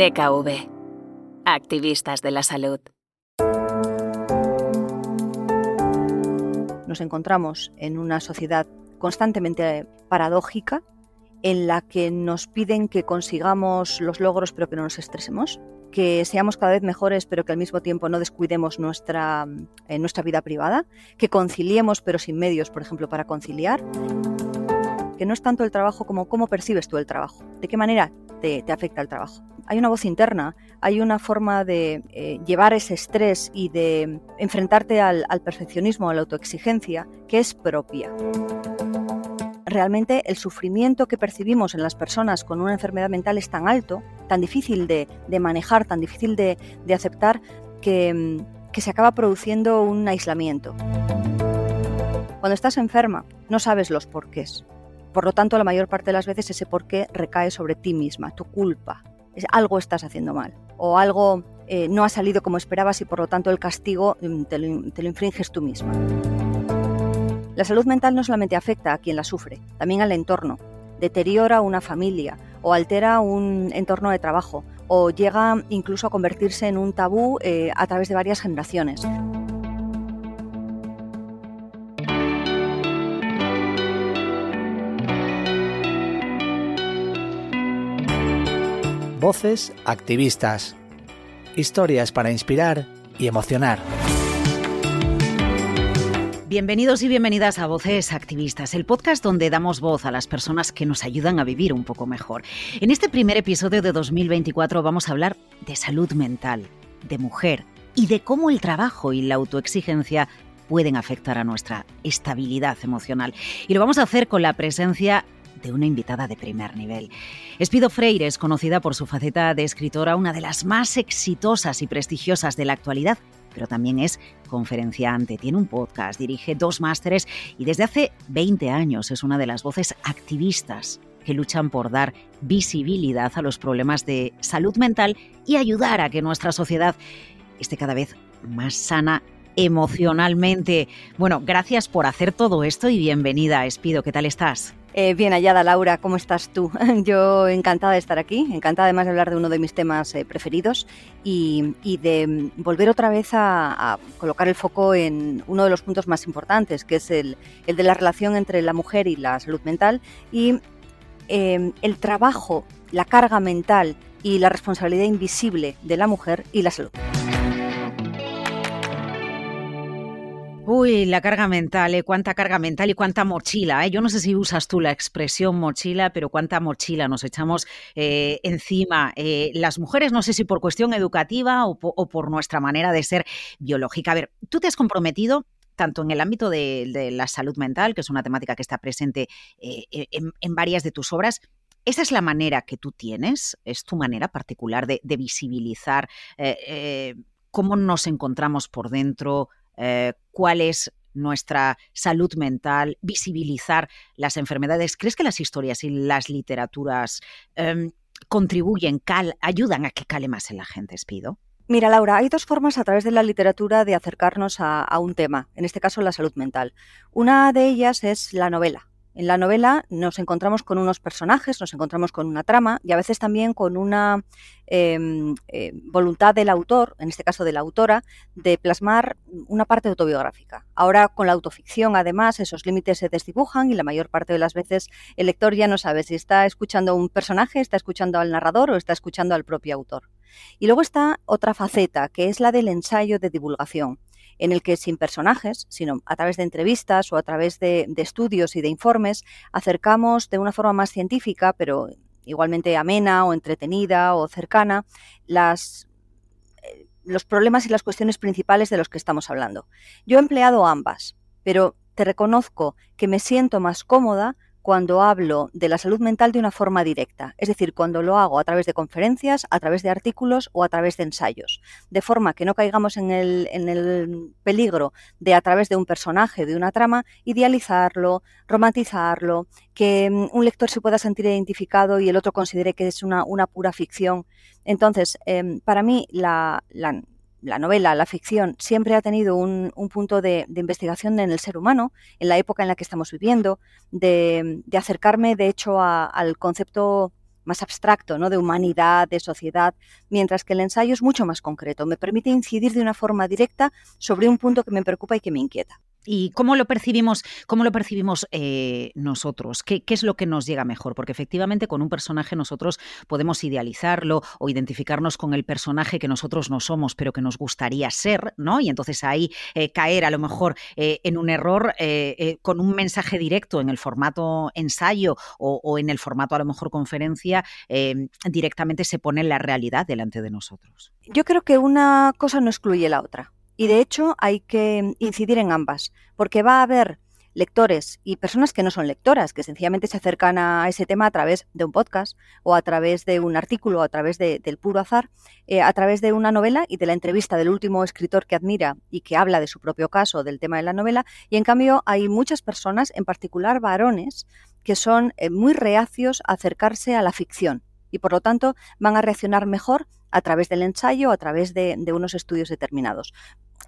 DKV. Activistas de la salud. Nos encontramos en una sociedad constantemente paradójica en la que nos piden que consigamos los logros pero que no nos estresemos, que seamos cada vez mejores pero que al mismo tiempo no descuidemos nuestra, eh, nuestra vida privada, que conciliemos pero sin medios, por ejemplo, para conciliar, que no es tanto el trabajo como cómo percibes tú el trabajo, de qué manera te, afecta el trabajo. Hay una voz interna, hay una forma de eh, llevar ese estrés y de enfrentarte al, perfeccionismo, a la autoexigencia, que es propia realmente el sufrimiento que percibimos en las personas con una enfermedad mental es tan alto, tan difícil de, manejar, tan difícil de, aceptar, que, que se acaba produciendo un aislamiento. Cuando estás enferma, no sabes los porqués. Por lo tanto, la mayor parte de las veces ese porqué recae sobre ti misma, tu culpa. Es, algo estás haciendo mal o algo eh, no ha salido como esperabas y por lo tanto el castigo mm, te lo infringes tú misma. La salud mental no solamente afecta a quien la sufre, también al entorno. Deteriora una familia o altera un entorno de trabajo o llega incluso a convertirse en un tabú eh, a través de varias generaciones. Voces activistas. Historias para inspirar y emocionar. Bienvenidos y bienvenidas a Voces Activistas, el podcast donde damos voz a las personas que nos ayudan a vivir un poco mejor. En este primer episodio de 2024 vamos a hablar de salud mental, de mujer y de cómo el trabajo y la autoexigencia pueden afectar a nuestra estabilidad emocional. Y lo vamos a hacer con la presencia de una invitada de primer nivel. Espido Freire es conocida por su faceta de escritora, una de las más exitosas y prestigiosas de la actualidad pero también es conferenciante, tiene un podcast, dirige dos másteres y desde hace 20 años es una de las voces activistas que luchan por dar visibilidad a los problemas de salud mental y ayudar a que nuestra sociedad esté cada vez más sana emocionalmente. Bueno, gracias por hacer todo esto y bienvenida, Espido, ¿qué tal estás? Eh, bien hallada, Laura, ¿cómo estás tú? Yo encantada de estar aquí, encantada además de hablar de uno de mis temas eh, preferidos y, de volver otra vez a, colocar el foco en uno de los puntos más importantes, que es el, de la relación entre la mujer y la salud mental y em, el trabajo, la carga mental y la responsabilidad invisible de la mujer y la salud. Uy, la carga mental, ¿eh? cuánta carga mental y cuánta mochila. ¿eh? Yo no sé si usas tú la expresión mochila, pero cuánta mochila nos echamos eh, encima. Eh, las mujeres, no sé si por cuestión educativa o, por nuestra manera de ser biológica. A ver, tú te has comprometido tanto en el ámbito de, la salud mental, que es una temática que está presente e, en, varias de tus obras, esa es la manera que tú tienes, es tu manera particular de, visibilizar cómo nos encontramos por dentro, eh, cuál es nuestra salud mental, visibilizar las enfermedades. ¿Crees que las historias y las literaturas em, contribuyen, ayudan a que cale más en la gente, Espido? Mira, Laura, hay dos formas a través de la literatura de acercarnos a un tema, en este caso la salud mental. Una de ellas es la novela. En la novela nos encontramos con unos personajes, nos encontramos con una trama y a veces también con una em, eh, voluntad del autor, en este caso de la autora, de plasmar una parte autobiográfica. Ahora con la autoficción, además, esos límites se desdibujan y la mayor parte de las veces el lector ya no sabe si está escuchando a un personaje, está escuchando al narrador o está escuchando al propio autor. Y luego está otra faceta, que es la del ensayo de divulgación en el que sin personajes, sino a través de entrevistas o a través de, estudios y de informes, acercamos de una forma más científica, pero igualmente amena o entretenida o cercana, las, eh, los problemas y las cuestiones principales de los que estamos hablando. Yo he empleado ambas, pero te reconozco que me siento más cómoda cuando hablo de la salud mental de una forma directa, es decir, cuando lo hago a través de conferencias, a través de artículos o a través de ensayos, de forma que no caigamos en el, peligro de a través de un personaje, de una trama, idealizarlo, romantizarlo, que mm, un lector se pueda sentir identificado y el otro considere que es una, una pura ficción. Entonces, em, para mí la, la la novela, la ficción, siempre ha tenido un, punto de, investigación en el ser humano, en la época en la que estamos viviendo, de, acercarme, de hecho, al concepto más abstracto, ¿no? de humanidad, de sociedad, mientras que el ensayo es mucho más concreto, me permite incidir de una forma directa sobre un punto que me preocupa y que me inquieta. ¿Y cómo lo percibimos, cómo lo percibimos eh, nosotros? ¿Qué, es lo que nos llega mejor? Porque efectivamente con un personaje nosotros podemos idealizarlo o identificarnos con el personaje que nosotros no somos, pero que nos gustaría ser, ¿no? Y entonces ahí eh, caer a lo mejor eh, en un error con un mensaje directo en el formato ensayo o, o, en el formato a lo mejor conferencia, directamente se pone la realidad delante de nosotros. Yo creo que una cosa no excluye la otra. Y de hecho hay que incidir en ambas, porque va a haber lectores y personas que no son lectoras, que sencillamente se acercan a ese tema a través de un podcast o a través de un artículo o a través del puro azar, eh, a través de una novela y de la entrevista del último escritor que admira y que habla de su propio caso, del tema de la novela. Y en cambio hay muchas personas, en particular varones, que son eh, muy reacios a acercarse a la ficción y por lo tanto van a reaccionar mejor a través del ensayo, a través de unos estudios determinados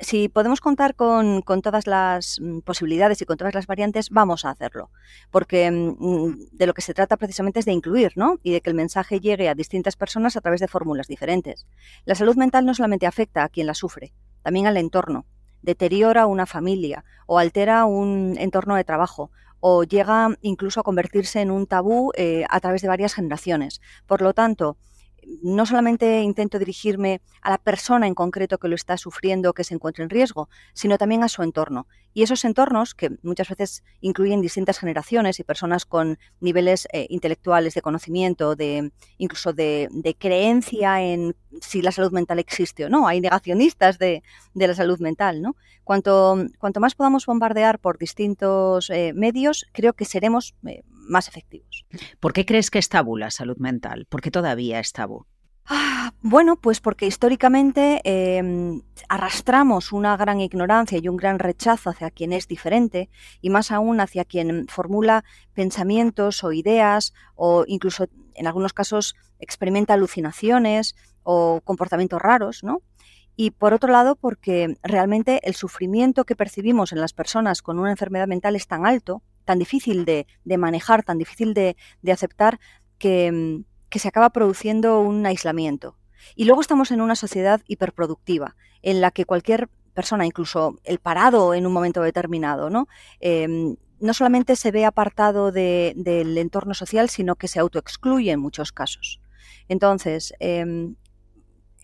si podemos contar con, todas las mm, posibilidades y con todas las variantes, vamos a hacerlo. Porque mm, de lo que se trata precisamente es de incluir, ¿no? Y de que el mensaje llegue a distintas personas a través de fórmulas diferentes. La salud mental no solamente afecta a quien la sufre, también al entorno. Deteriora una familia o altera un entorno de trabajo o llega incluso a convertirse en un tabú eh, a través de varias generaciones. Por lo tanto, no solamente intento dirigirme a la persona en concreto que lo está sufriendo, que se encuentra en riesgo, sino también a su entorno. Y esos entornos, que muchas veces incluyen distintas generaciones y personas con niveles eh, intelectuales de conocimiento, de incluso de, creencia en si la salud mental existe o no. Hay negacionistas de, la salud mental. ¿no? Cuanto, cuanto, más podamos bombardear por distintos eh, medios, creo que seremos eh, más efectivos. ¿Por qué crees que es tabú la salud mental? ¿Por qué todavía es tabú? Ah, bueno, pues porque históricamente em, arrastramos una gran ignorancia y un gran rechazo hacia quien es diferente y más aún hacia quien formula pensamientos o ideas o incluso en algunos casos experimenta alucinaciones o comportamientos raros, ¿no? Y por otro lado, porque realmente el sufrimiento que percibimos en las personas con una enfermedad mental es tan alto tan difícil de, manejar, tan difícil de, aceptar, que, que se acaba produciendo un aislamiento. Y luego estamos en una sociedad hiperproductiva, en la que cualquier persona, incluso el parado en un momento determinado, ¿no? Em, no solamente se ve apartado del entorno social, sino que se autoexcluye en muchos casos. Entonces, em,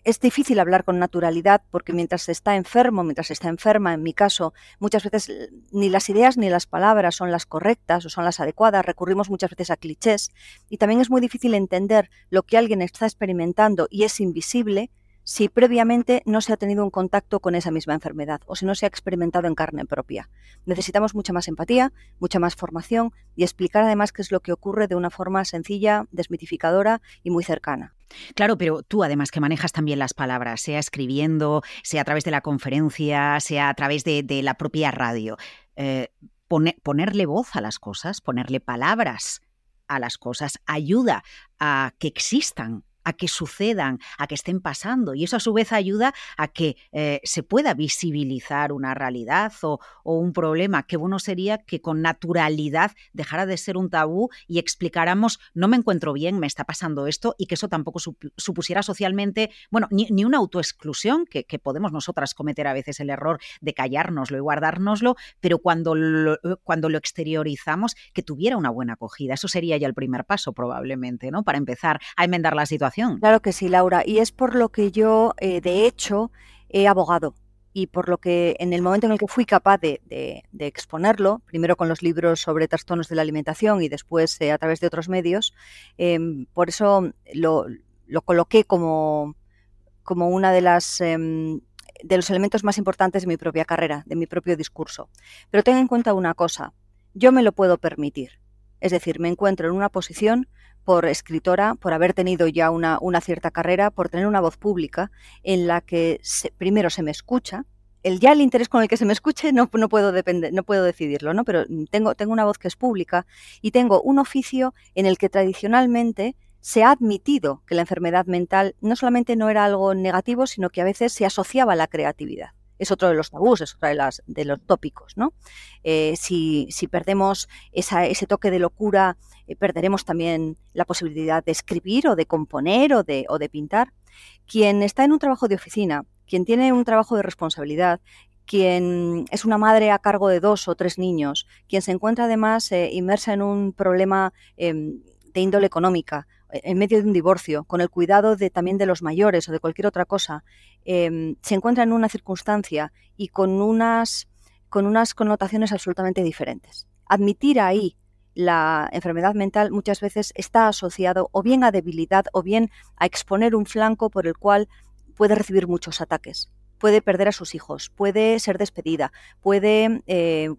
es difícil hablar con naturalidad porque mientras está enfermo, mientras está enferma, en mi caso, muchas veces eh, ni las ideas ni las palabras son las correctas o son las adecuadas, recurrimos muchas veces a clichés y también es muy difícil entender lo que alguien está experimentando y es invisible si previamente no se ha tenido un contacto con esa misma enfermedad o si no se ha experimentado en carne propia. Necesitamos mucha más empatía, mucha más formación y explicar además qué es lo que ocurre de una forma sencilla, desmitificadora y muy cercana. Claro, pero tú además que manejas también las palabras, sea escribiendo, sea a través de la conferencia, sea a través de, la propia radio. Eh, ponerle voz a las cosas, ponerle palabras a las cosas, ayuda a que existan a que sucedan, a que estén pasando. Y eso a su vez ayuda a que eh, se pueda visibilizar una realidad o, un problema. Qué bueno sería que con naturalidad dejara de ser un tabú y explicáramos, no me encuentro bien, me está pasando esto, y que eso tampoco supusiera socialmente, bueno, ni, una autoexclusión, que, podemos nosotras cometer a veces el error de callárnoslo y guardárnoslo, pero cuando lo, cuando lo exteriorizamos, que tuviera una buena acogida. Eso sería ya el primer paso probablemente, ¿no? Para empezar a enmendar la situación Claro que sí, Laura. Y es por lo que yo, eh, de hecho, he abogado y por lo que en el momento en el que fui capaz de, exponerlo, primero con los libros sobre trastornos de la alimentación y después eh, a través de otros medios, em, por eso lo, coloqué como, como una de las... Em, de los elementos más importantes de mi propia carrera, de mi propio discurso. Pero ten en cuenta una cosa, yo me lo puedo permitir. Es decir, me encuentro en una posición por escritora, por haber tenido ya una, cierta carrera, por tener una voz pública en la que primero se me escucha. El, ya el interés con el que se me escuche no, no puedo depender, no puedo decidirlo, ¿no? Pero tengo, tengo una voz que es pública y tengo un oficio en el que tradicionalmente se ha admitido que la enfermedad mental no solamente no era algo negativo, sino que a veces se asociaba a la creatividad. Es otro de los tabús, es otro de, las, de los tópicos. ¿no? Eh, si, si, perdemos ese toque de locura, eh, perderemos también la posibilidad de escribir o de componer o de, o de pintar. Quien está en un trabajo de oficina, quien tiene un trabajo de responsabilidad, quien es una madre a cargo de dos o tres niños, quien se encuentra además eh, inmersa en un problema em, de índole económica, en medio de un divorcio, con el cuidado de, también de los mayores o de cualquier otra cosa, em, se encuentra en una circunstancia y con unas, con unas connotaciones absolutamente diferentes. Admitir ahí la enfermedad mental muchas veces está asociado o bien a debilidad o bien a exponer un flanco por el cual puede recibir muchos ataques puede perder a sus hijos, puede ser despedida, puede eh,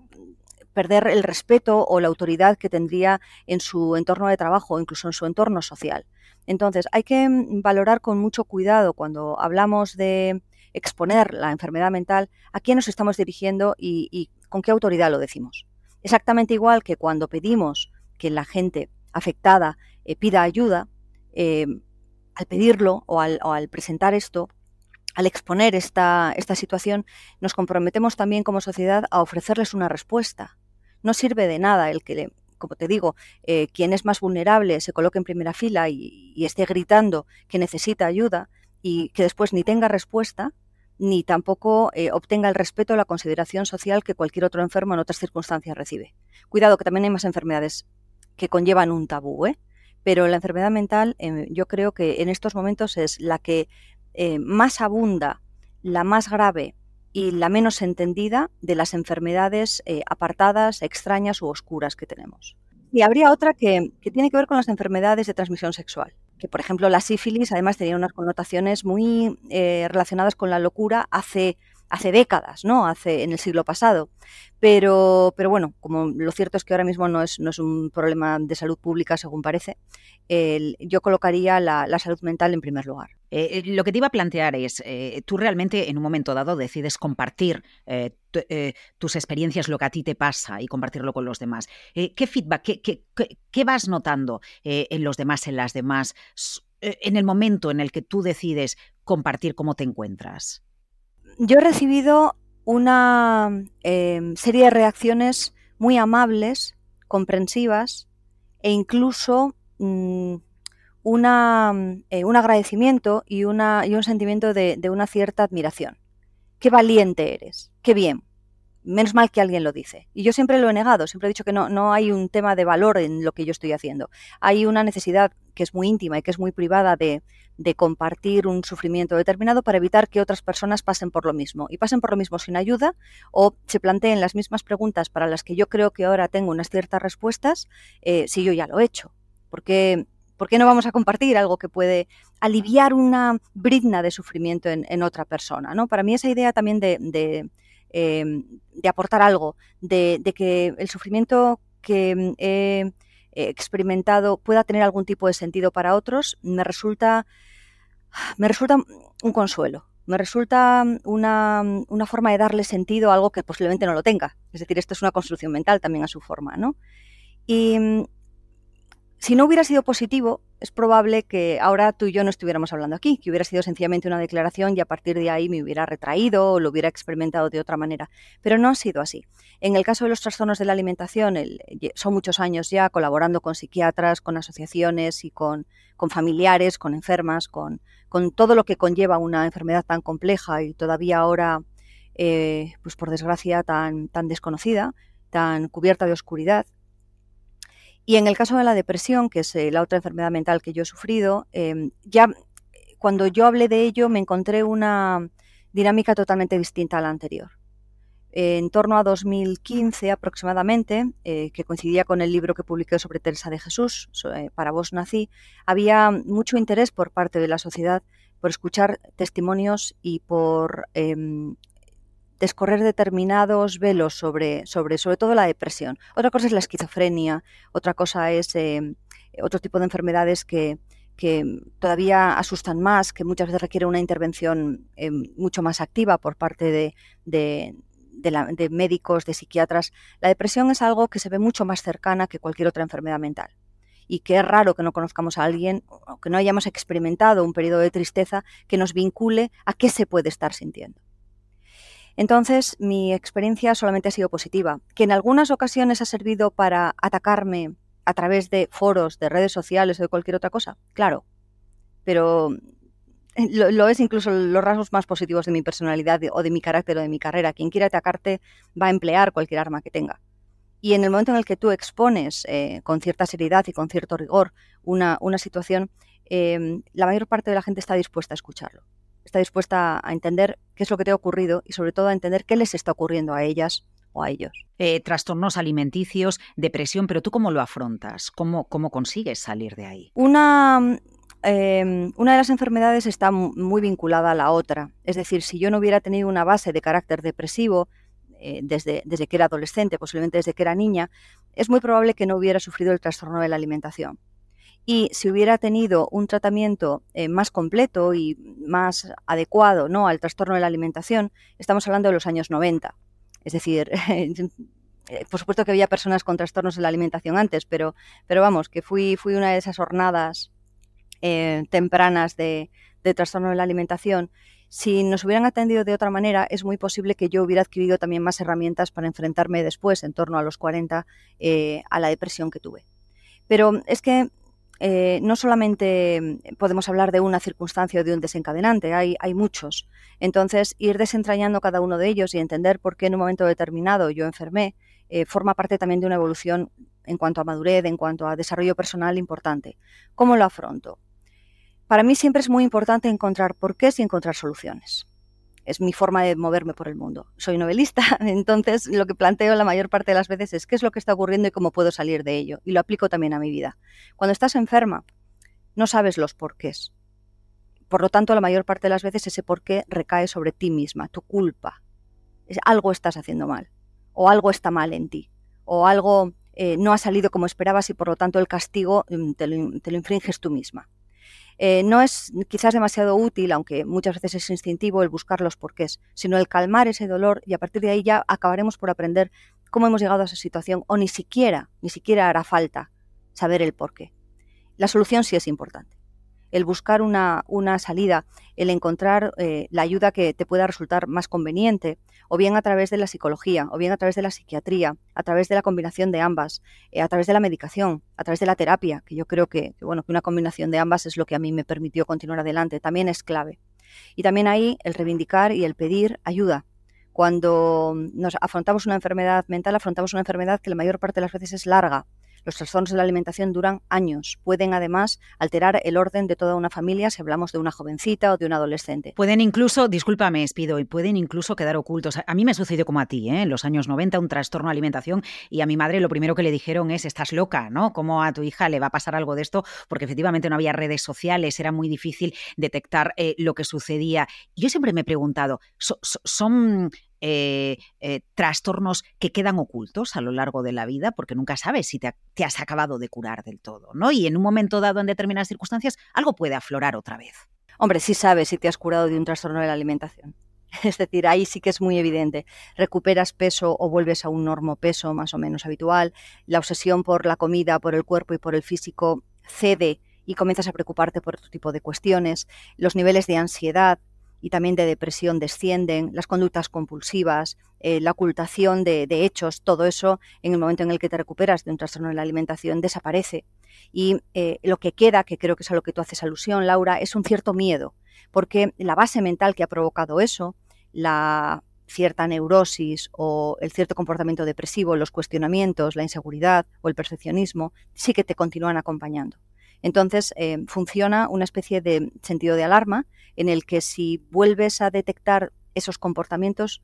perder el respeto o la autoridad que tendría en su entorno de trabajo o incluso en su entorno social. Entonces, hay que mm, valorar con mucho cuidado cuando hablamos de exponer la enfermedad mental a quién nos estamos dirigiendo y, con qué autoridad lo decimos. Exactamente igual que cuando pedimos que la gente afectada eh, pida ayuda, eh, al pedirlo o al presentar esto, al exponer esta, esta situación, nos comprometemos también como sociedad a ofrecerles una respuesta. No sirve de nada el que, como te digo, eh, quien es más vulnerable se coloque en primera fila y, esté gritando que necesita ayuda y que después ni tenga respuesta, ni tampoco eh, obtenga el respeto o la consideración social que cualquier otro enfermo en otras circunstancias recibe. Cuidado, que también hay más enfermedades que conllevan un tabú, ¿eh? pero la enfermedad mental em, yo creo que en estos momentos es la que eh, más abunda, la más grave y la menos entendida de las enfermedades eh, apartadas, extrañas u oscuras que tenemos. Y habría otra que, tiene que ver con las enfermedades de transmisión sexual, que por ejemplo la sífilis además tenía unas connotaciones muy eh, relacionadas con la locura hace hace décadas, ¿no? Hace, en el siglo pasado. Pero, pero bueno, como lo cierto es que ahora mismo no es, no es un problema de salud pública, según parece, yo colocaría la, salud mental en primer lugar. Eh, eh, lo que te iba a plantear es, eh, tú realmente en un momento dado decides compartir tus experiencias, lo que a ti te pasa y compartirlo con los demás. ¿Qué feedback, qué, qué, qué vas notando en los demás, en las demás, en el momento en el que tú decides compartir cómo te encuentras? Yo he recibido una em, serie de reacciones muy amables, comprensivas e incluso mm, una, eh, un agradecimiento y, una, y un sentimiento de, de, una cierta admiración. Qué valiente eres, qué bien. Menos mal que alguien lo dice. Y yo siempre lo he negado, siempre he dicho que no, no hay un tema de valor en lo que yo estoy haciendo. Hay una necesidad que es muy íntima y que es muy privada de, de compartir un sufrimiento determinado para evitar que otras personas pasen por lo mismo y pasen por lo mismo sin ayuda o se planteen las mismas preguntas para las que yo creo que ahora tengo unas ciertas respuestas eh, si yo ya lo he hecho. Porque ¿Por qué no vamos a compartir algo que puede aliviar una brizna de sufrimiento en, otra persona? ¿no? Para mí esa idea también de, em, aportar algo, de, que el sufrimiento que he experimentado pueda tener algún tipo de sentido para otros, me resulta me resulta un consuelo, me resulta una, una, forma de darle sentido a algo que posiblemente no lo tenga. Es decir, esto es una construcción mental también a su forma, ¿no? Mm, si no hubiera sido positivo, es probable que ahora tú y yo no estuviéramos hablando aquí, que hubiera sido sencillamente una declaración y a partir de ahí me hubiera retraído o lo hubiera experimentado de otra manera. Pero no ha sido así. En el caso de los trastornos de la alimentación, son muchos años ya colaborando con psiquiatras, con asociaciones y con, familiares, con enfermas, con, todo lo que conlleva una enfermedad tan compleja y todavía ahora, eh, pues por desgracia, tan, tan desconocida, tan cubierta de oscuridad. Y en el caso de la depresión, que es eh, la otra enfermedad mental que yo he sufrido, em, ya cuando yo hablé de ello me encontré una dinámica totalmente distinta a la anterior. en torno a 2015 aproximadamente, eh, que coincidía con el libro que publiqué sobre Teresa de Jesús, eh, Para vos nací, había mucho interés por parte de la sociedad por escuchar testimonios y por em, descorrer determinados velos sobre, sobre, sobre todo la depresión. Otra cosa es la esquizofrenia, otra cosa es eh, otro tipo de enfermedades que, todavía asustan más, que muchas veces requieren una intervención eh, mucho más activa por parte de, de, médicos, de psiquiatras. La depresión es algo que se ve mucho más cercana que cualquier otra enfermedad mental y que es raro que no conozcamos a alguien o que no hayamos experimentado un periodo de tristeza que nos vincule a qué se puede estar sintiendo. Entonces, mi experiencia solamente ha sido positiva, que en algunas ocasiones ha servido para atacarme a través de foros, de redes sociales o de cualquier otra cosa, claro, pero eh, lo, es incluso los rasgos más positivos de mi personalidad o de mi carácter o de mi carrera. Quien quiera atacarte va a emplear cualquier arma que tenga. Y en el momento en el que tú expones eh, con cierta seriedad y con cierto rigor una, situación, em, la mayor parte de la gente está dispuesta a escucharlo. Está dispuesta a entender qué es lo que te ha ocurrido y sobre todo a entender qué les está ocurriendo a ellas o a ellos. Eh, trastornos alimenticios, depresión, pero tú cómo lo afrontas? ¿Cómo, cómo consigues salir de ahí? Una, em, una de las enfermedades está muy vinculada a la otra. Es decir, si yo no hubiera tenido una base de carácter depresivo, eh, desde, desde que era adolescente, posiblemente desde que era niña, es muy probable que no hubiera sufrido el trastorno de la alimentación. Y si hubiera tenido un tratamiento eh, más completo y más adecuado ¿no? al trastorno de la alimentación, estamos hablando de los años 90. Es decir, eh, por supuesto que había personas con trastornos de la alimentación antes, pero, pero vamos, que fui, fui una de esas jornadas tempranas de, trastorno de la alimentación si nos hubieran atendido de otra manera, es muy posible que yo hubiera adquirido también más herramientas para enfrentarme después, en torno a los 40, eh, a la depresión que tuve. Pero es que eh, no solamente podemos hablar de una circunstancia o de un desencadenante, hay, hay, muchos. Entonces, ir desentrañando cada uno de ellos y entender por qué en un momento determinado yo enfermé, eh, forma parte también de una evolución en cuanto a madurez, en cuanto a desarrollo personal importante. ¿Cómo lo afronto? Para mí siempre es muy importante encontrar por qué y encontrar soluciones. Es mi forma de moverme por el mundo. Soy novelista, entonces lo que planteo la mayor parte de las veces es qué es lo que está ocurriendo y cómo puedo salir de ello. Y lo aplico también a mi vida. Cuando estás enferma, no sabes los porqués. Por lo tanto, la mayor parte de las veces ese porqué recae sobre ti misma, tu culpa. algo estás haciendo mal, o algo está mal en ti, o algo eh, no ha salido como esperabas y por lo tanto el castigo mm, te lo infringes tú misma. Eh, no es quizás demasiado útil, aunque muchas veces es instintivo, el buscar los porqués, sino el calmar ese dolor y a partir de ahí ya acabaremos por aprender cómo hemos llegado a esa situación o ni siquiera, ni siquiera hará falta saber el porqué. La solución sí es importante el buscar una, salida, el encontrar eh, la ayuda que te pueda resultar más conveniente, o bien a través de la psicología, o bien a través de la psiquiatría, a través de la combinación de ambas, eh, a través de la medicación, a través de la terapia, que yo creo que, bueno, que una combinación de ambas es lo que a mí me permitió continuar adelante, también es clave. Y también ahí el reivindicar y el pedir ayuda. Cuando nos afrontamos una enfermedad mental, afrontamos una enfermedad que la mayor parte de las veces es larga, los trastornos de la alimentación duran años. Pueden además alterar el orden de toda una familia si hablamos de una jovencita o de un adolescente. Pueden incluso, discúlpame, Espido, y pueden incluso quedar ocultos. A mí me sucedió como a ti, ¿eh? en los años 90, un trastorno de alimentación y a mi madre lo primero que le dijeron es, estás loca, ¿no? ¿Cómo a tu hija le va a pasar algo de esto? Porque efectivamente no había redes sociales, era muy difícil detectar eh, lo que sucedía. Yo siempre me he preguntado, ¿son eh, eh, trastornos que quedan ocultos a lo largo de la vida, porque nunca sabes si te, has acabado de curar del todo, ¿no? Y en un momento dado, en determinadas circunstancias, algo puede aflorar otra vez. Hombre, sí sabes si te has curado de un trastorno de la alimentación. Es decir, ahí sí que es muy evidente. Recuperas peso o vuelves a un normopeso más o menos habitual. La obsesión por la comida, por el cuerpo y por el físico cede y comienzas a preocuparte por otro tipo de cuestiones. Los niveles de ansiedad y también de depresión descienden, las conductas compulsivas, eh, la ocultación de, hechos, todo eso en el momento en el que te recuperas de un trastorno de la alimentación desaparece. Y eh, lo que queda, que creo que es a lo que tú haces alusión, Laura, es un cierto miedo, porque la base mental que ha provocado eso, la cierta neurosis o el cierto comportamiento depresivo, los cuestionamientos, la inseguridad o el perfeccionismo, sí que te continúan acompañando. Entonces, eh, funciona una especie de sentido de alarma en el que si vuelves a detectar esos comportamientos,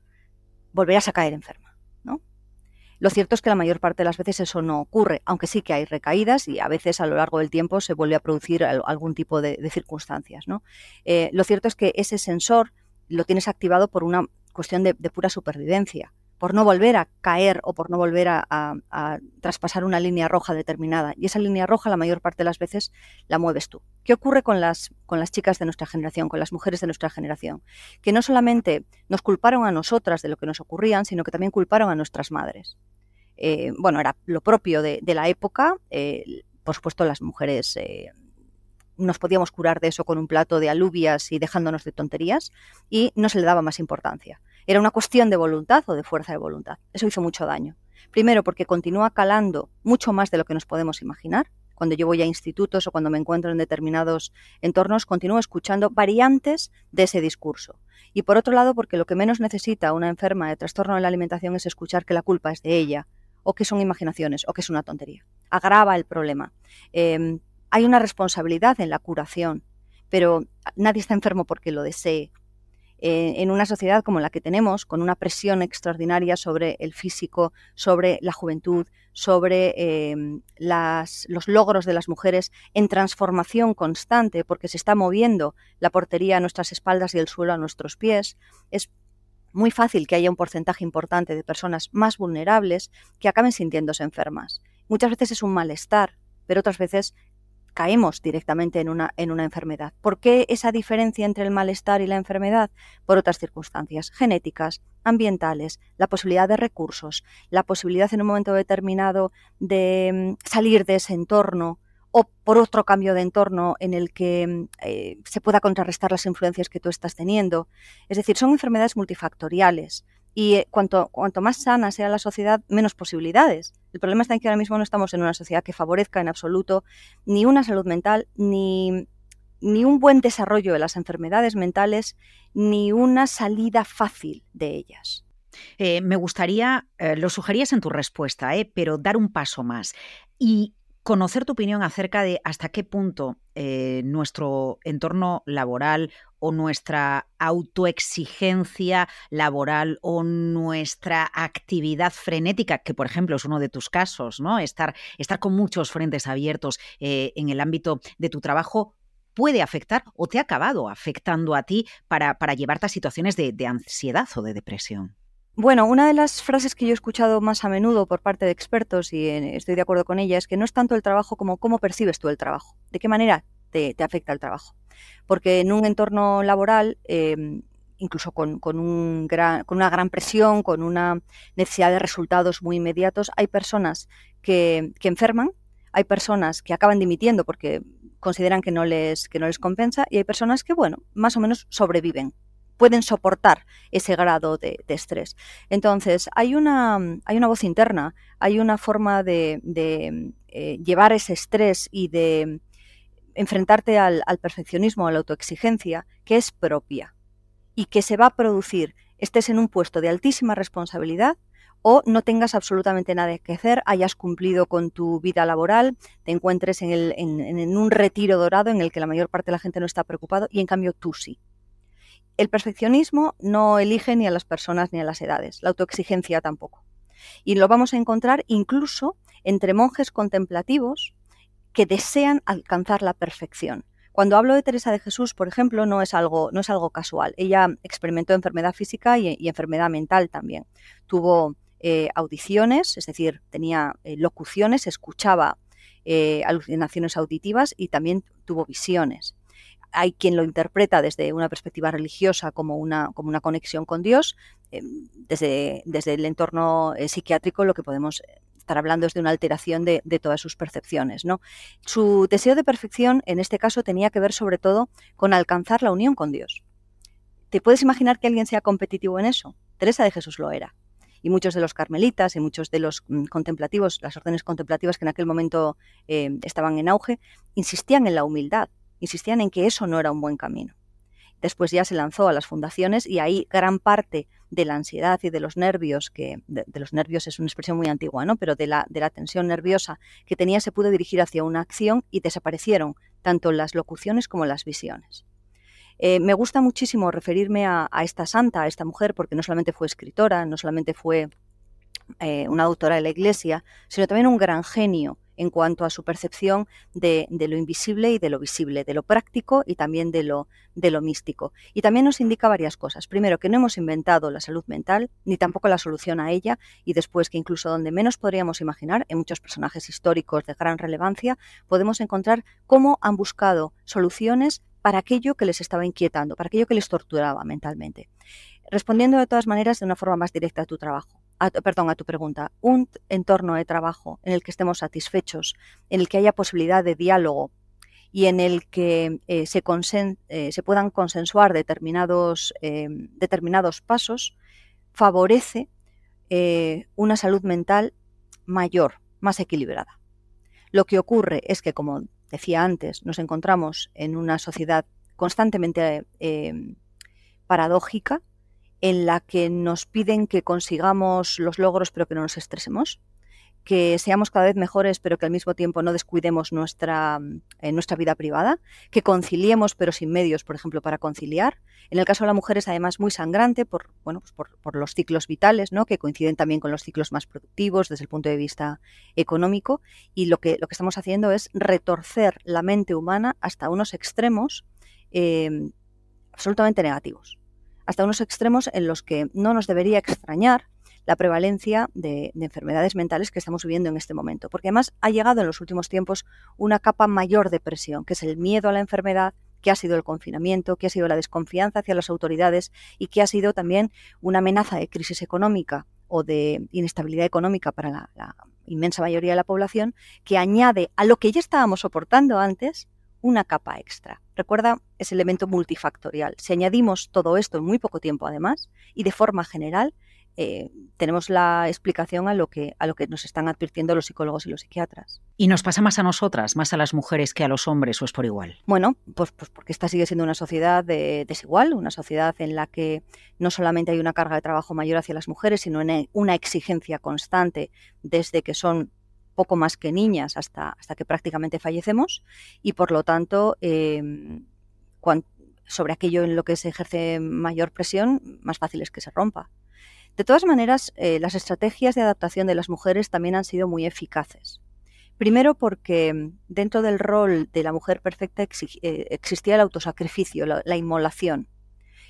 volverás a caer enferma. ¿no? Lo cierto es que la mayor parte de las veces eso no ocurre, aunque sí que hay recaídas y a veces a lo largo del tiempo se vuelve a producir algún tipo de, circunstancias. ¿no? Eh, lo cierto es que ese sensor lo tienes activado por una cuestión de pura supervivencia por no volver a caer o por no volver a, traspasar una línea roja determinada. Y esa línea roja la mayor parte de las veces la mueves tú. ¿Qué ocurre con las, con las chicas de nuestra generación, con las mujeres de nuestra generación? Que no solamente nos culparon a nosotras de lo que nos ocurrían, sino que también culparon a nuestras madres. Eh, bueno, era lo propio de, la época. Eh, por supuesto, las mujeres eh, nos podíamos curar de eso con un plato de alubias y dejándonos de tonterías y no se le daba más importancia. Era una cuestión de voluntad o de fuerza de voluntad. Eso hizo mucho daño. Primero porque continúa calando mucho más de lo que nos podemos imaginar. Cuando yo voy a institutos o cuando me encuentro en determinados entornos, continúo escuchando variantes de ese discurso. Y por otro lado, porque lo que menos necesita una enferma de trastorno de la alimentación es escuchar que la culpa es de ella, o que son imaginaciones, o que es una tontería. Agrava el problema. Em, hay una responsabilidad en la curación, pero nadie está enfermo porque lo desee. Eh, en una sociedad como la que tenemos, con una presión extraordinaria sobre el físico, sobre la juventud, sobre em, los logros de las mujeres en transformación constante, porque se está moviendo la portería a nuestras espaldas y el suelo a nuestros pies, es muy fácil que haya un porcentaje importante de personas más vulnerables que acaben sintiéndose enfermas. Muchas veces es un malestar, pero otras veces caemos directamente en una, en una enfermedad. ¿Por qué esa diferencia entre el malestar y la enfermedad? Por otras circunstancias genéticas, ambientales, la posibilidad de recursos, la posibilidad en un momento determinado de mm, salir de ese entorno o por otro cambio de entorno en el que mm, eh, se pueda contrarrestar las influencias que tú estás teniendo. Es decir, son enfermedades multifactoriales y eh, cuanto, cuanto más sana sea la sociedad, menos posibilidades. El problema está en que ahora mismo no estamos en una sociedad que favorezca en absoluto ni una salud mental, ni, ni un buen desarrollo de las enfermedades mentales, ni una salida fácil de ellas. Eh, me gustaría, eh, lo sugerías en tu respuesta, pero dar un paso más y conocer tu opinión acerca de hasta qué punto nuestro entorno laboral o nuestra autoexigencia laboral o nuestra actividad frenética, que por ejemplo es uno de tus casos, ¿no? Estar, estar con muchos frentes abiertos eh, en el ámbito de tu trabajo puede afectar o te ha acabado afectando a ti para, para llevarte a situaciones de, de ansiedad o de depresión. Bueno, una de las frases que yo he escuchado más a menudo por parte de expertos, y eh, estoy de acuerdo con ella, es que no es tanto el trabajo como cómo percibes tú el trabajo, de qué manera te, afecta el trabajo. Porque en un entorno laboral, em, incluso con, un gran, con, una gran presión, con una necesidad de resultados muy inmediatos, hay personas que, enferman, hay personas que acaban dimitiendo porque consideran que no, les, que no les compensa y hay personas que, bueno, más o menos sobreviven pueden soportar ese grado de, estrés. Entonces, hay una, hay una voz interna, hay una forma de, eh, llevar ese estrés y de enfrentarte al, perfeccionismo, a la autoexigencia, que es propia y que se va a producir estés en un puesto de altísima responsabilidad o no tengas absolutamente nada que hacer, hayas cumplido con tu vida laboral, te encuentres en, en, un retiro dorado en el que la mayor parte de la gente no está preocupado y en cambio tú sí. El perfeccionismo no elige ni a las personas ni a las edades, la autoexigencia tampoco. Y lo vamos a encontrar incluso entre monjes contemplativos que desean alcanzar la perfección. Cuando hablo de Teresa de Jesús, por ejemplo, no es algo, no es algo casual. Ella experimentó enfermedad física y, enfermedad mental también. Tuvo eh, audiciones, es decir, tenía eh, locuciones, escuchaba eh, alucinaciones auditivas y también tuvo visiones. Hay quien lo interpreta desde una perspectiva religiosa como una, como una conexión con Dios. desde, desde el entorno psiquiátrico lo que podemos estar hablando es de una alteración de, todas sus percepciones. ¿no? Su deseo de perfección, en este caso, tenía que ver sobre todo con alcanzar la unión con Dios. ¿Te puedes imaginar que alguien sea competitivo en eso? Teresa de Jesús lo era. Y muchos de los carmelitas y muchos de los mm, contemplativos, las órdenes contemplativas que en aquel momento eh, estaban en auge, insistían en la humildad, insistían en que eso no era un buen camino. Después ya se lanzó a las fundaciones y ahí gran parte de la ansiedad y de los nervios, que de, los nervios es una expresión muy antigua, ¿no? pero de la, de la tensión nerviosa que tenía se pudo dirigir hacia una acción y desaparecieron tanto las locuciones como las visiones. Eh, me gusta muchísimo referirme a, esta santa, a esta mujer, porque no solamente fue escritora, no solamente fue eh, una autora de la Iglesia, sino también un gran genio en cuanto a su percepción de, lo invisible y de lo visible, de lo práctico y también de lo, místico. Y también nos indica varias cosas. Primero, que no hemos inventado la salud mental, ni tampoco la solución a ella, y después que incluso donde menos podríamos imaginar, en muchos personajes históricos de gran relevancia, podemos encontrar cómo han buscado soluciones para aquello que les estaba inquietando, para aquello que les torturaba mentalmente. Respondiendo de todas maneras de una forma más directa a tu trabajo perdón, a tu pregunta, un entorno de trabajo en el que estemos satisfechos, en el que haya posibilidad de diálogo y en el que eh, se, eh, se, puedan consensuar determinados, em, determinados pasos, favorece eh, una salud mental mayor, más equilibrada. Lo que ocurre es que, como decía antes, nos encontramos en una sociedad constantemente eh, paradójica en la que nos piden que consigamos los logros pero que no nos estresemos, que seamos cada vez mejores pero que al mismo tiempo no descuidemos nuestra, eh, nuestra vida privada, que conciliemos pero sin medios, por ejemplo, para conciliar. En el caso de la mujer es además muy sangrante por, bueno, pues por, por, los ciclos vitales, ¿no? que coinciden también con los ciclos más productivos desde el punto de vista económico y lo que, lo que estamos haciendo es retorcer la mente humana hasta unos extremos eh, absolutamente negativos, hasta unos extremos en los que no nos debería extrañar la prevalencia de, enfermedades mentales que estamos viviendo en este momento. Porque además ha llegado en los últimos tiempos una capa mayor de presión, que es el miedo a la enfermedad, que ha sido el confinamiento, que ha sido la desconfianza hacia las autoridades y que ha sido también una amenaza de crisis económica o de inestabilidad económica para la, la inmensa mayoría de la población, que añade a lo que ya estábamos soportando antes una capa extra. Recuerda ese elemento multifactorial. Si añadimos todo esto en muy poco tiempo, además, y de forma general, eh, tenemos la explicación a lo, que, a lo que nos están advirtiendo los psicólogos y los psiquiatras. ¿Y nos pasa más a nosotras, más a las mujeres que a los hombres o es por igual? Bueno, pues, pues porque esta sigue siendo una sociedad desigual, una sociedad en la que no solamente hay una carga de trabajo mayor hacia las mujeres, sino una exigencia constante desde que son poco más que niñas hasta, hasta que prácticamente fallecemos y por lo tanto eh, sobre aquello en lo que se ejerce mayor presión, más fácil es que se rompa. De todas maneras, eh, las estrategias de adaptación de las mujeres también han sido muy eficaces. Primero porque dentro del rol de la mujer perfecta eh, existía el autosacrificio, la inmolación,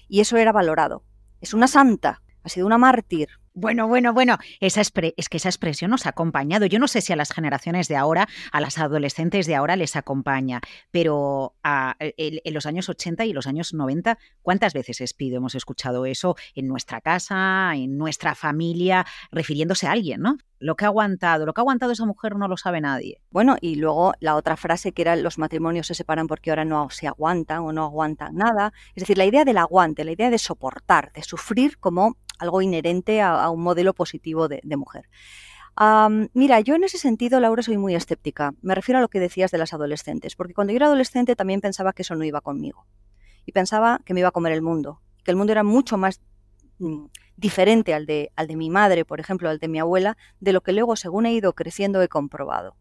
y eso era valorado. Es una santa, ha sido una mártir, bueno, bueno, bueno, esa es que esa expresión nos ha acompañado. Yo no sé si a las generaciones de ahora, a las adolescentes de ahora les acompaña, pero en los años 80 y los años 90, ¿cuántas veces, Espido, hemos escuchado eso en nuestra casa, en nuestra familia, refiriéndose a alguien, ¿no? Lo que ha aguantado, lo que ha aguantado esa mujer no lo sabe nadie. Bueno, y luego la otra frase que era los matrimonios se separan porque ahora no se aguantan o no aguantan nada. Es decir, la idea del aguante, la idea de soportar, de sufrir como algo inherente a, un modelo positivo de, mujer. mira, yo en ese sentido, Laura, soy muy escéptica. Me refiero a lo que decías de las adolescentes, porque cuando yo era adolescente también pensaba que eso no iba conmigo. Y pensaba que me iba a comer el mundo, que el mundo era mucho más mm, diferente al de, al de mi madre, por ejemplo, al de mi abuela, de lo que luego, según he ido creciendo, he comprobado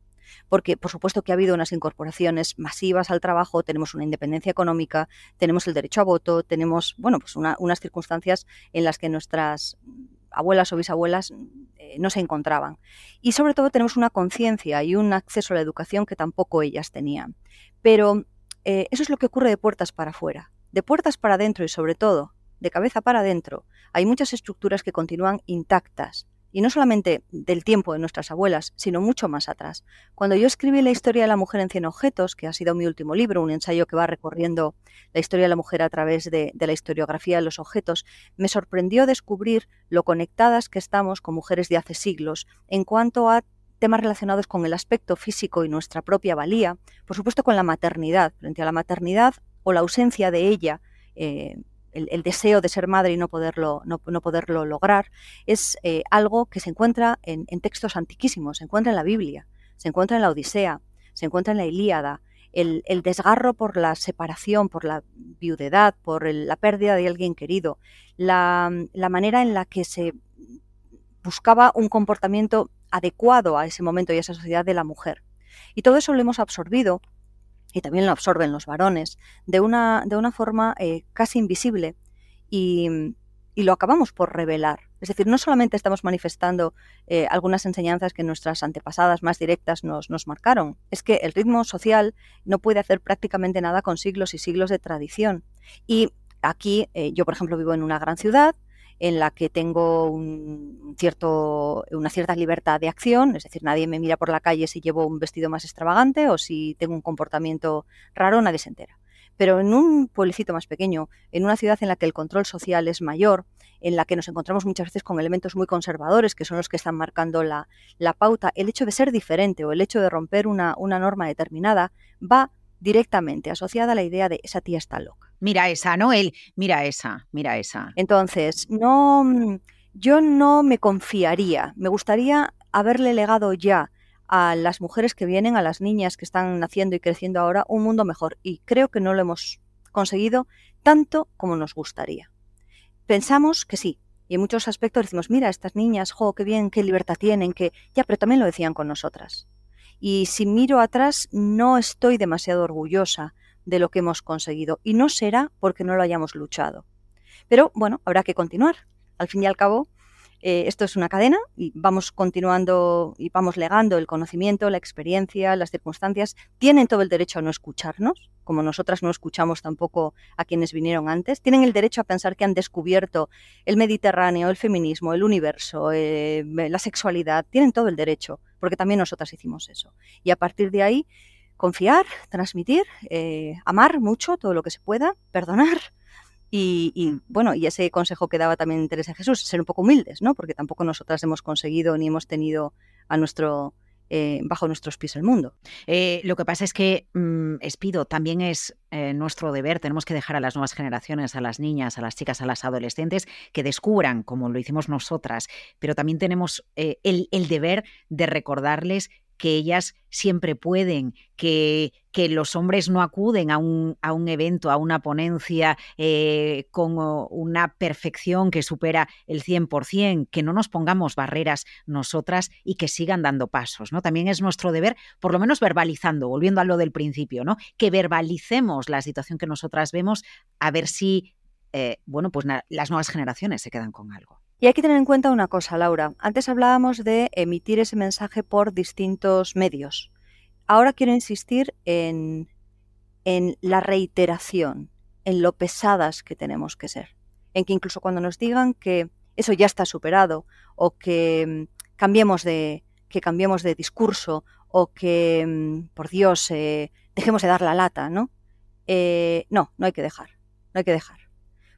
porque por supuesto que ha habido unas incorporaciones masivas al trabajo, tenemos una independencia económica, tenemos el derecho a voto, tenemos, bueno, pues unas circunstancias en las que nuestras abuelas o bisabuelas eh, no se encontraban. Y sobre todo tenemos una conciencia y un acceso a la educación que tampoco ellas tenían. Pero eh, eso es lo que ocurre de puertas para afuera. De puertas para adentro y sobre todo de cabeza para adentro, hay muchas estructuras que continúan intactas, y no solamente del tiempo de nuestras abuelas, sino mucho más atrás. Cuando yo escribí La historia de la mujer en 100 objetos, que ha sido mi último libro, un ensayo que va recorriendo la historia de la mujer a través de, la historiografía de los objetos, me sorprendió descubrir lo conectadas que estamos con mujeres de hace siglos en cuanto a temas relacionados con el aspecto físico y nuestra propia valía, por supuesto con la maternidad, frente a la maternidad o la ausencia de ella. Eh, el, deseo de ser madre y no poderlo, no, poderlo lograr, es eh, algo que se encuentra en, textos antiquísimos, se encuentra en la Biblia, se encuentra en la Odisea, se encuentra en la Ilíada. El, desgarro por la separación, por la viudedad, por la pérdida de alguien querido, la, la manera en la que se buscaba un comportamiento adecuado a ese momento y a esa sociedad de la mujer. Y todo eso lo hemos absorbido y también lo absorben los varones, de una, de una forma eh, casi invisible y, lo acabamos por revelar. Es decir, no solamente estamos manifestando eh, algunas enseñanzas que nuestras antepasadas más directas nos, nos, marcaron, es que el ritmo social no puede hacer prácticamente nada con siglos y siglos de tradición. Y aquí eh, yo, por ejemplo, vivo en una gran ciudad, en la que tengo un cierto, una cierta libertad de acción, es decir, nadie me mira por la calle si llevo un vestido más extravagante o si tengo un comportamiento raro, nadie se entera. Pero en un pueblecito más pequeño, en una ciudad en la que el control social es mayor, en la que nos encontramos muchas veces con elementos muy conservadores, que son los que están marcando la, pauta, el hecho de ser diferente o el hecho de romper una, una norma determinada va directamente asociada a la idea de esa tía está loca. Mira esa, ¿no? Él, mira esa, mira esa. Entonces, no, yo no me confiaría. Me gustaría haberle legado ya a las mujeres que vienen, a las niñas que están naciendo y creciendo ahora, un mundo mejor. Y creo que no lo hemos conseguido tanto como nos gustaría. Pensamos que sí, y en muchos aspectos decimos, mira, estas niñas, jo, qué bien, qué libertad tienen, que ya, pero también lo decían con nosotras. Y si miro atrás, no estoy demasiado orgullosa de lo que hemos conseguido. Y no será porque no lo hayamos luchado. Pero bueno, habrá que continuar. Al fin y al cabo, eh, esto es una cadena y vamos continuando y vamos legando el conocimiento, la experiencia, las circunstancias. Tienen todo el derecho a no escucharnos, como nosotras no escuchamos tampoco a quienes vinieron antes. Tienen el derecho a pensar que han descubierto el Mediterráneo, el feminismo, el universo, eh, la sexualidad. Tienen todo el derecho, porque también nosotras hicimos eso. Y a partir de ahí, confiar, transmitir, eh, amar mucho todo lo que se pueda, perdonar y, bueno, y ese consejo que daba también Teresa Jesús, ser un poco humildes, ¿no? Porque tampoco nosotras hemos conseguido ni hemos tenido a nuestro eh, bajo nuestros pies el mundo. Eh, lo que pasa es que, mm, Espido, también es nuestro deber, tenemos que dejar a las nuevas generaciones, a las niñas, a las chicas, a las adolescentes, que descubran, como lo hicimos nosotras, pero también tenemos el deber de recordarles que ellas siempre pueden, que, que los hombres no acuden a un, a un evento, a una ponencia eh, con una perfección que supera el 100%, que no nos pongamos barreras nosotras y que sigan dando pasos. ¿no? También es nuestro deber, por lo menos verbalizando, volviendo a lo del principio, ¿no? que verbalicemos la situación que nosotras vemos a ver si eh, bueno, pues las nuevas generaciones se quedan con algo. Y hay que tener en cuenta una cosa, Laura. Antes hablábamos de emitir ese mensaje por distintos medios. Ahora quiero insistir en, en la reiteración, en lo pesadas que tenemos que ser. En que incluso cuando nos digan que eso ya está superado o que mm, cambiemos de, que cambiemos de discurso o que, mm, por Dios, eh, dejemos de dar la lata, ¿no? Eh, no, no hay que dejar, no hay que dejar.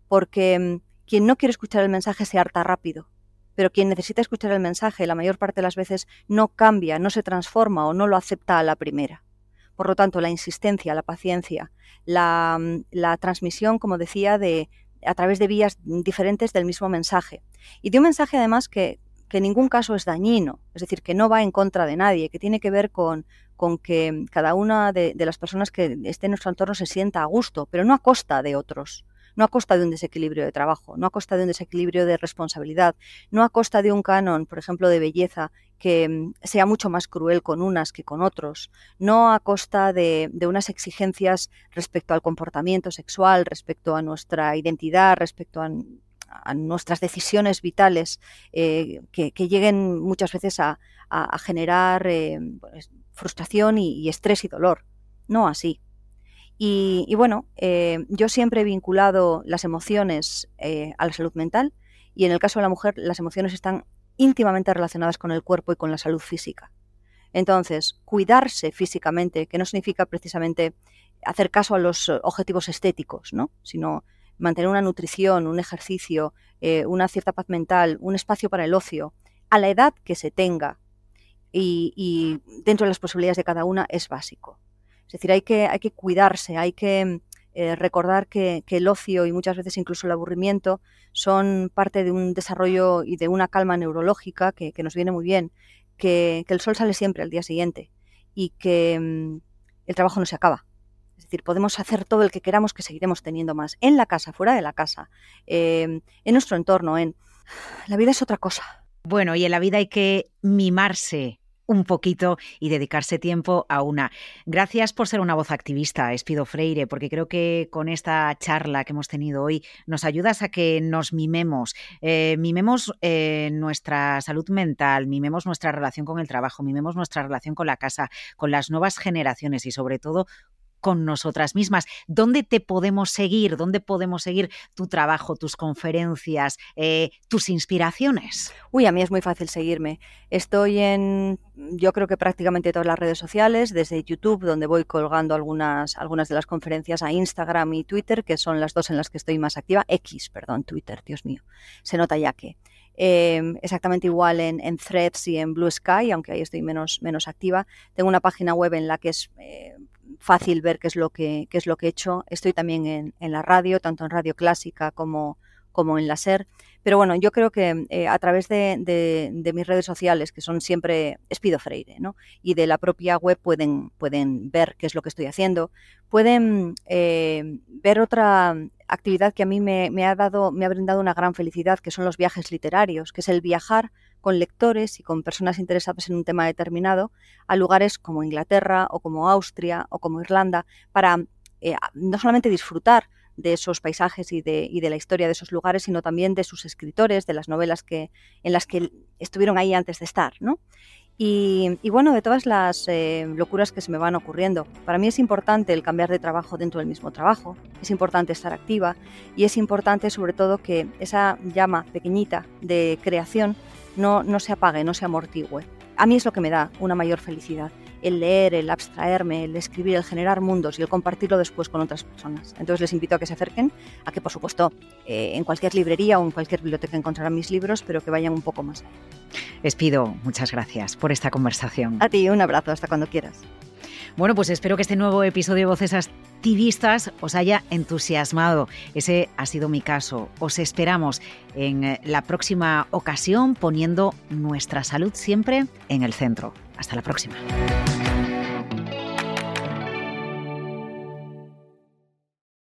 Porque mm, quien no quiere escuchar el mensaje se harta rápido, pero quien necesita escuchar el mensaje la mayor parte de las veces no cambia, no se transforma o no lo acepta a la primera. Por lo tanto, la insistencia, la paciencia, la, la transmisión, como decía, de, a través de vías diferentes del mismo mensaje. Y de un mensaje además que, que en ningún caso es dañino, es decir, que no va en contra de nadie, que tiene que ver con, con que cada una de, de, las personas que esté en nuestro entorno se sienta a gusto, pero no a costa de otros no a costa de un desequilibrio de trabajo, no a costa de un desequilibrio de responsabilidad, no a costa de un canon, por ejemplo, de belleza que mm, sea mucho más cruel con unas que con otros, no a costa de, unas exigencias respecto al comportamiento sexual, respecto a nuestra identidad, respecto a, nuestras decisiones vitales, eh, que, lleguen muchas veces a, generar eh, pues, frustración y estrés y dolor. No así. Y, bueno, eh, yo siempre he vinculado las emociones eh, a la salud mental y en el caso de la mujer las emociones están íntimamente relacionadas con el cuerpo y con la salud física. Entonces, cuidarse físicamente, que no significa precisamente hacer caso a los objetivos estéticos, ¿no? sino mantener una nutrición, un ejercicio, eh, una cierta paz mental, un espacio para el ocio, a la edad que se tenga y dentro de las posibilidades de cada una es básico. Es decir, hay que, hay que cuidarse, hay que eh, recordar que, el ocio y muchas veces incluso el aburrimiento son parte de un desarrollo y de una calma neurológica que, nos viene muy bien, que, el sol sale siempre al día siguiente y que mm, el trabajo no se acaba. Es decir, podemos hacer todo el que queramos que seguiremos teniendo más, en la casa, fuera de la casa, em, en nuestro entorno, en... La vida es otra cosa. Bueno, y en la vida hay que mimarse, un poquito y dedicarse tiempo a una. Gracias por ser una voz activista, Espido Freire, porque creo que con esta charla que hemos tenido hoy nos ayudas a que nos mimemos, eh, mimemos eh, nuestra salud mental, mimemos nuestra relación con el trabajo, mimemos nuestra relación con la casa, con las nuevas generaciones y sobre todo con nosotras mismas. ¿Dónde te podemos seguir? ¿Dónde podemos seguir tu trabajo, tus conferencias, eh, tus inspiraciones? Uy, a mí es muy fácil seguirme. Estoy en, yo creo que prácticamente todas las redes sociales, desde YouTube, donde voy colgando algunas, de las conferencias, a Instagram y Twitter, que son las dos en las que estoy más activa. X, perdón, Twitter, Dios mío. Se nota ya que. Em, exactamente igual en, Threads y en Blue Sky, aunque ahí estoy menos, menos activa. Tengo una página web en la que es eh, fácil ver qué es lo que, es lo que he hecho. Estoy también en, la radio, tanto en radio clásica como, como en la SER. Pero bueno, yo creo que eh, a través de, mis redes sociales, que son siempre Espido Freire, ¿no? y de la propia web pueden, pueden ver qué es lo que estoy haciendo, pueden eh, ver otra actividad que a mí me, ha dado, me ha brindado una gran felicidad, que son los viajes literarios, que es el viajar con lectores y con personas interesadas en un tema determinado a lugares como Inglaterra o como Austria o como Irlanda para eh, no solamente disfrutar de esos paisajes y de, y de, la historia de esos lugares, sino también de sus escritores, de las novelas que, en las que estuvieron ahí antes de estar. ¿no? Y, bueno, de todas las eh, locuras que se me van ocurriendo. Para mí es importante el cambiar de trabajo dentro del mismo trabajo, es importante estar activa y es importante sobre todo que esa llama pequeñita de creación no, no se apague, no se amortigüe. A mí es lo que me da una mayor felicidad el leer, el abstraerme, el escribir, el generar mundos y el compartirlo después con otras personas. Entonces les invito a que se acerquen, a que por supuesto eh, en cualquier librería o en cualquier biblioteca encontrarán mis libros, pero que vayan un poco más allá. Les pido muchas gracias por esta conversación. A ti, un abrazo, hasta cuando quieras. Bueno, pues espero que este nuevo episodio de Voces Activistas os haya entusiasmado. Ese ha sido mi caso. Os esperamos en eh, la próxima ocasión poniendo nuestra salud siempre en el centro. Hasta la próxima.